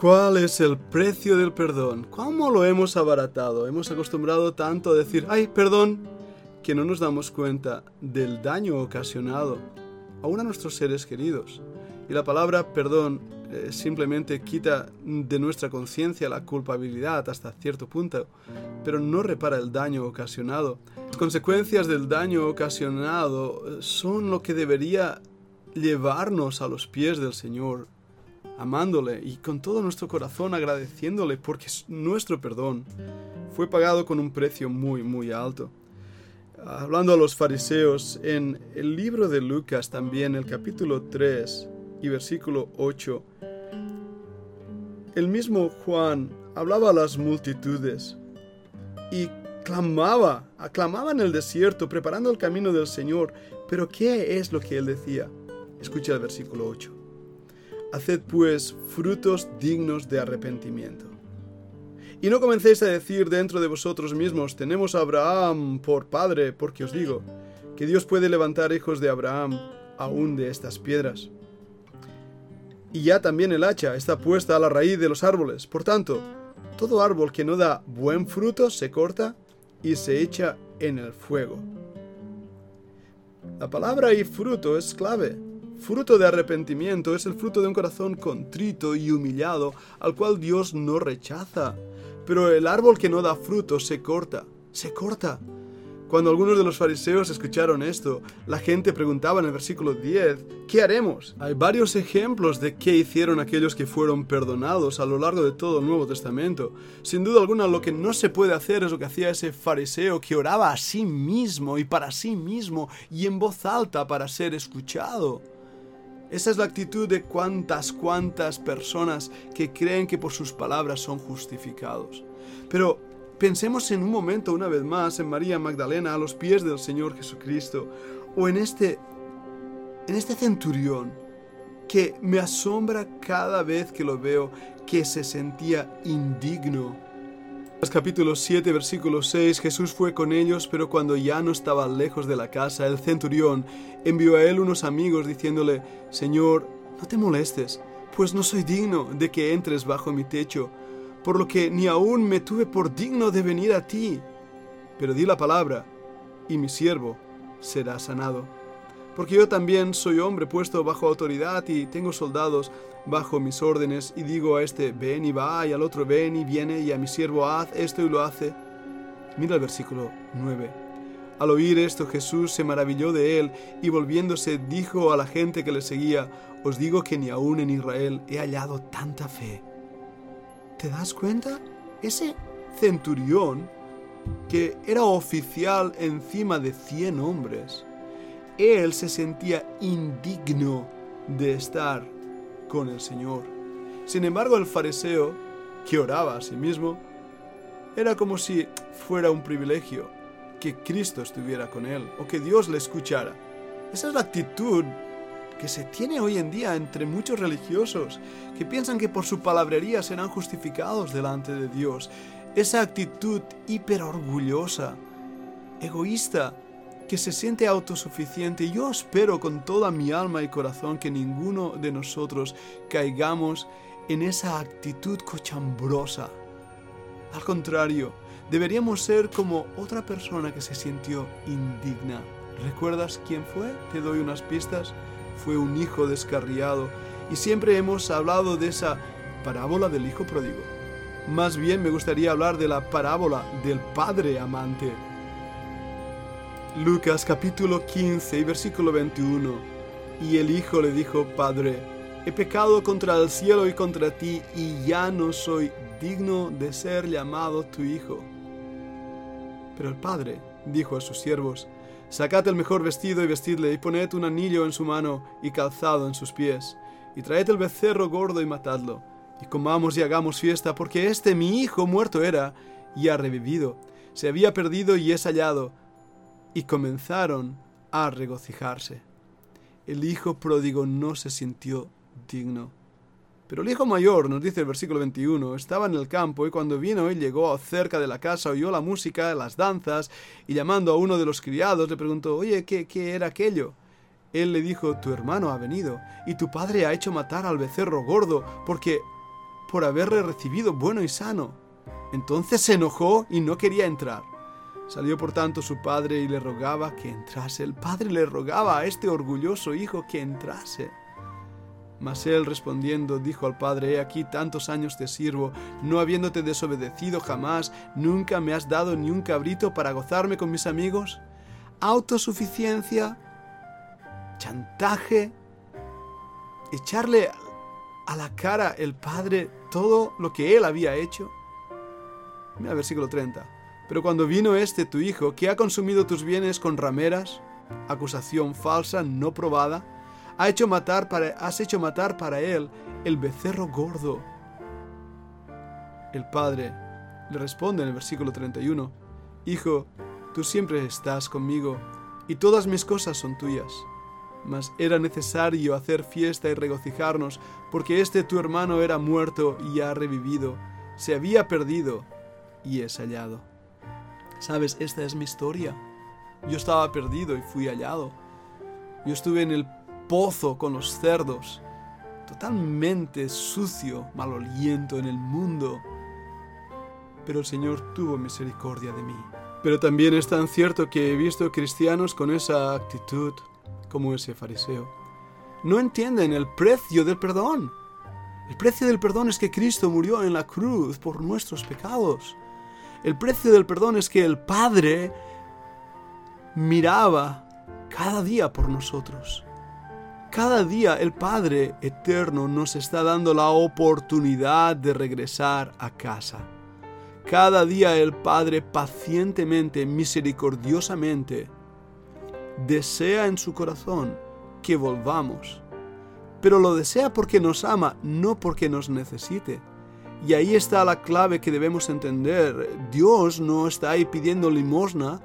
¿Cuál es el precio del perdón? ¿Cómo lo hemos abaratado? Hemos acostumbrado tanto a decir, ay, perdón, que no nos damos cuenta del daño ocasionado aún a nuestros seres queridos. Y la palabra perdón eh, simplemente quita de nuestra conciencia la culpabilidad hasta cierto punto, pero no repara el daño ocasionado. Las consecuencias del daño ocasionado eh, son lo que debería llevarnos a los pies del Señor amándole y con todo nuestro corazón agradeciéndole porque nuestro perdón fue pagado con un precio muy, muy alto. Hablando a los fariseos, en el libro de Lucas también, el capítulo 3 y versículo 8, el mismo Juan hablaba a las multitudes y clamaba, aclamaba en el desierto, preparando el camino del Señor. Pero ¿qué es lo que él decía? Escucha el versículo 8. Haced pues frutos dignos de arrepentimiento. Y no comencéis a decir dentro de vosotros mismos, tenemos a Abraham por padre, porque os digo, que Dios puede levantar hijos de Abraham aún de estas piedras. Y ya también el hacha está puesta a la raíz de los árboles. Por tanto, todo árbol que no da buen fruto se corta y se echa en el fuego. La palabra y fruto es clave. Fruto de arrepentimiento es el fruto de un corazón contrito y humillado al cual Dios no rechaza. Pero el árbol que no da fruto se corta, se corta. Cuando algunos de los fariseos escucharon esto, la gente preguntaba en el versículo 10, ¿qué haremos? Hay varios ejemplos de qué hicieron aquellos que fueron perdonados a lo largo de todo el Nuevo Testamento. Sin duda alguna, lo que no se puede hacer es lo que hacía ese fariseo que oraba a sí mismo y para sí mismo y en voz alta para ser escuchado. Esa es la actitud de cuantas, cuantas personas que creen que por sus palabras son justificados. Pero pensemos en un momento una vez más en María Magdalena a los pies del Señor Jesucristo o en este en este centurión que me asombra cada vez que lo veo que se sentía indigno capítulo 7, versículo 6, Jesús fue con ellos, pero cuando ya no estaba lejos de la casa, el centurión envió a él unos amigos diciéndole, Señor, no te molestes, pues no soy digno de que entres bajo mi techo, por lo que ni aún me tuve por digno de venir a ti. Pero di la palabra, y mi siervo será sanado. Porque yo también soy hombre puesto bajo autoridad y tengo soldados bajo mis órdenes y digo a este ven y va y al otro ven y viene y a mi siervo haz esto y lo hace. Mira el versículo 9. Al oír esto Jesús se maravilló de él y volviéndose dijo a la gente que le seguía, os digo que ni aún en Israel he hallado tanta fe. ¿Te das cuenta? Ese centurión, que era oficial encima de cien hombres, él se sentía indigno de estar con el Señor. Sin embargo, el fariseo, que oraba a sí mismo, era como si fuera un privilegio que Cristo estuviera con él o que Dios le escuchara. Esa es la actitud que se tiene hoy en día entre muchos religiosos que piensan que por su palabrería serán justificados delante de Dios. Esa actitud hiperorgullosa, egoísta, que se siente autosuficiente. Yo espero con toda mi alma y corazón que ninguno de nosotros caigamos en esa actitud cochambrosa. Al contrario, deberíamos ser como otra persona que se sintió indigna. ¿Recuerdas quién fue? Te doy unas pistas. Fue un hijo descarriado. Y siempre hemos hablado de esa parábola del hijo pródigo. Más bien me gustaría hablar de la parábola del padre amante. Lucas capítulo 15 y versículo 21. Y el hijo le dijo, Padre, he pecado contra el cielo y contra ti, y ya no soy digno de ser llamado tu hijo. Pero el padre dijo a sus siervos, Sacad el mejor vestido y vestidle, y poned un anillo en su mano y calzado en sus pies, y traed el becerro gordo y matadlo, y comamos y hagamos fiesta, porque este mi hijo muerto era y ha revivido, se había perdido y es hallado, y comenzaron a regocijarse. El hijo pródigo no se sintió digno. Pero el hijo mayor, nos dice el versículo 21, estaba en el campo y cuando vino y llegó cerca de la casa, oyó la música, las danzas, y llamando a uno de los criados le preguntó, oye, ¿qué, qué era aquello? Él le dijo, tu hermano ha venido, y tu padre ha hecho matar al becerro gordo, porque por haberle recibido bueno y sano. Entonces se enojó y no quería entrar. Salió por tanto su padre y le rogaba que entrase. El padre le rogaba a este orgulloso hijo que entrase. Mas él respondiendo dijo al padre, He aquí tantos años te sirvo, no habiéndote desobedecido jamás, nunca me has dado ni un cabrito para gozarme con mis amigos. Autosuficiencia, chantaje, echarle a la cara el padre todo lo que él había hecho. Mira versículo 30. Pero cuando vino este tu hijo, que ha consumido tus bienes con rameras, acusación falsa, no probada, ha hecho matar para, has hecho matar para él el becerro gordo. El padre le responde en el versículo 31, Hijo, tú siempre estás conmigo, y todas mis cosas son tuyas. Mas era necesario hacer fiesta y regocijarnos, porque este tu hermano era muerto y ha revivido, se había perdido y es hallado. Sabes, esta es mi historia. Yo estaba perdido y fui hallado. Yo estuve en el pozo con los cerdos, totalmente sucio, maloliento en el mundo. Pero el Señor tuvo misericordia de mí. Pero también es tan cierto que he visto cristianos con esa actitud, como ese fariseo. No entienden el precio del perdón. El precio del perdón es que Cristo murió en la cruz por nuestros pecados. El precio del perdón es que el Padre miraba cada día por nosotros. Cada día el Padre Eterno nos está dando la oportunidad de regresar a casa. Cada día el Padre pacientemente, misericordiosamente, desea en su corazón que volvamos. Pero lo desea porque nos ama, no porque nos necesite. Y ahí está la clave que debemos entender. Dios no está ahí pidiendo limosna.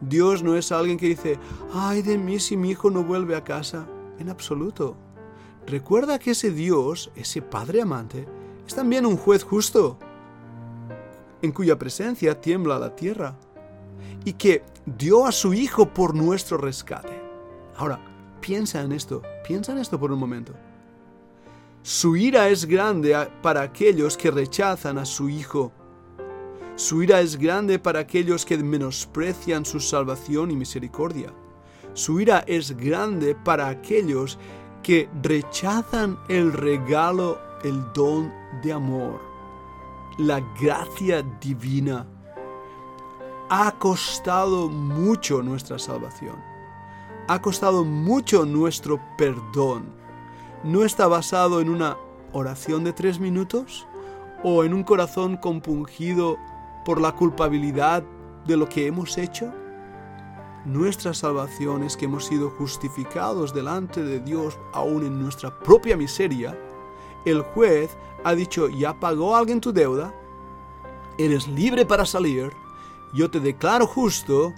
Dios no es alguien que dice, ay de mí si mi hijo no vuelve a casa en absoluto. Recuerda que ese Dios, ese Padre amante, es también un juez justo, en cuya presencia tiembla la tierra, y que dio a su Hijo por nuestro rescate. Ahora, piensa en esto, piensa en esto por un momento. Su ira es grande para aquellos que rechazan a su Hijo. Su ira es grande para aquellos que menosprecian su salvación y misericordia. Su ira es grande para aquellos que rechazan el regalo, el don de amor, la gracia divina. Ha costado mucho nuestra salvación. Ha costado mucho nuestro perdón. No está basado en una oración de tres minutos o en un corazón compungido por la culpabilidad de lo que hemos hecho nuestra salvación es que hemos sido justificados delante de Dios aún en nuestra propia miseria. El juez ha dicho, ya pagó alguien tu deuda, eres libre para salir, yo te declaro justo,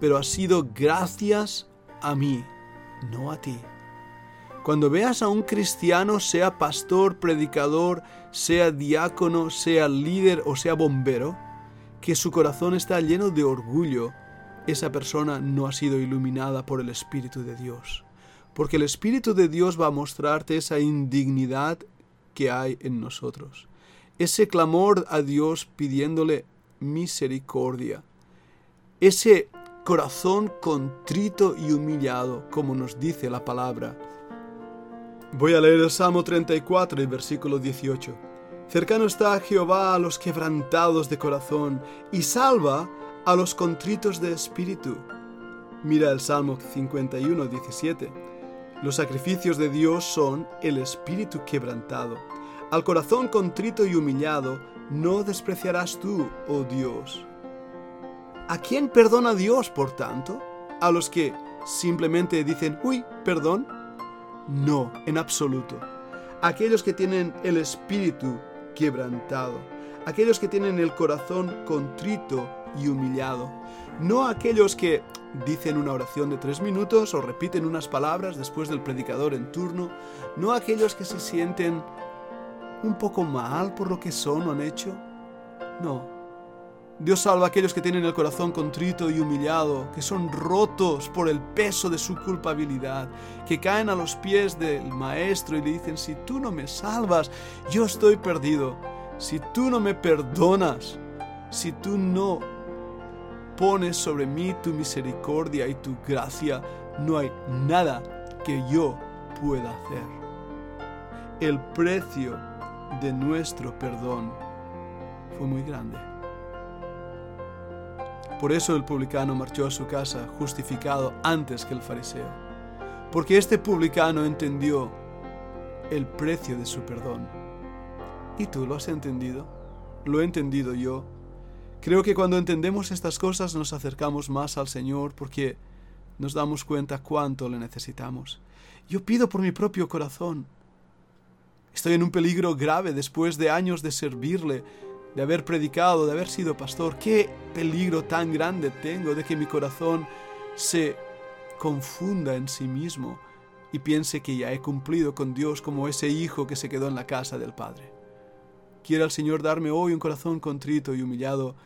pero ha sido gracias a mí, no a ti. Cuando veas a un cristiano, sea pastor, predicador, sea diácono, sea líder o sea bombero, que su corazón está lleno de orgullo, esa persona no ha sido iluminada por el Espíritu de Dios. Porque el Espíritu de Dios va a mostrarte esa indignidad que hay en nosotros. Ese clamor a Dios pidiéndole misericordia. Ese corazón contrito y humillado, como nos dice la palabra. Voy a leer el Salmo 34 y versículo 18. Cercano está Jehová a los quebrantados de corazón y salva a los contritos de espíritu. Mira el Salmo 51, 17. Los sacrificios de Dios son el espíritu quebrantado. Al corazón contrito y humillado no despreciarás tú, oh Dios. ¿A quién perdona Dios, por tanto? ¿A los que simplemente dicen, uy, perdón? No, en absoluto. Aquellos que tienen el espíritu quebrantado. Aquellos que tienen el corazón contrito y humillado. No aquellos que dicen una oración de tres minutos o repiten unas palabras después del predicador en turno. No aquellos que se sienten un poco mal por lo que son o han hecho. No. Dios salva a aquellos que tienen el corazón contrito y humillado, que son rotos por el peso de su culpabilidad, que caen a los pies del Maestro y le dicen, si tú no me salvas, yo estoy perdido. Si tú no me perdonas, si tú no pones sobre mí tu misericordia y tu gracia, no hay nada que yo pueda hacer. El precio de nuestro perdón fue muy grande. Por eso el publicano marchó a su casa justificado antes que el fariseo, porque este publicano entendió el precio de su perdón. ¿Y tú lo has entendido? ¿Lo he entendido yo? Creo que cuando entendemos estas cosas nos acercamos más al Señor porque nos damos cuenta cuánto le necesitamos. Yo pido por mi propio corazón. Estoy en un peligro grave después de años de servirle, de haber predicado, de haber sido pastor. ¿Qué peligro tan grande tengo de que mi corazón se confunda en sí mismo y piense que ya he cumplido con Dios como ese hijo que se quedó en la casa del Padre? Quiera el Señor darme hoy un corazón contrito y humillado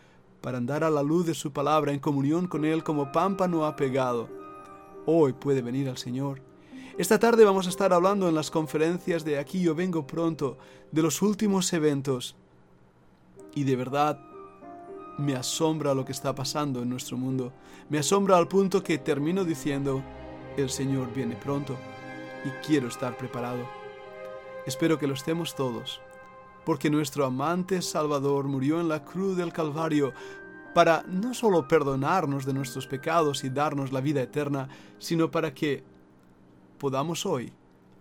para andar a la luz de su palabra en comunión con Él como pámpano apegado. Hoy puede venir al Señor. Esta tarde vamos a estar hablando en las conferencias de Aquí yo vengo pronto de los últimos eventos y de verdad, me asombra lo que está pasando en nuestro mundo. Me asombra al punto que termino diciendo, el Señor viene pronto y quiero estar preparado. Espero que lo estemos todos, porque nuestro amante Salvador murió en la cruz del Calvario para no solo perdonarnos de nuestros pecados y darnos la vida eterna, sino para que podamos hoy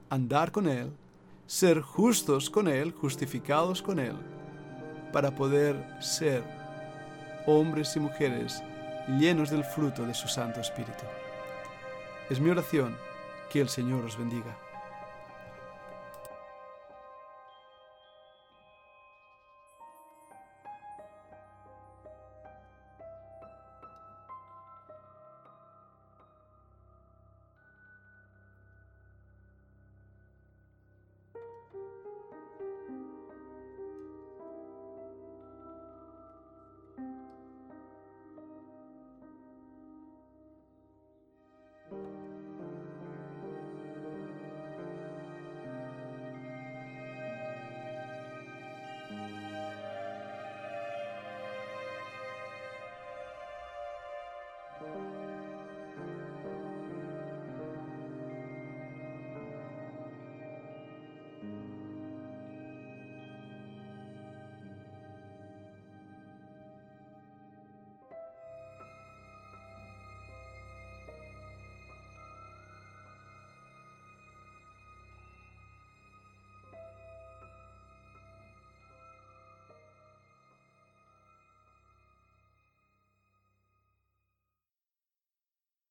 andar con Él, ser justos con Él, justificados con Él para poder ser hombres y mujeres llenos del fruto de su Santo Espíritu. Es mi oración que el Señor os bendiga.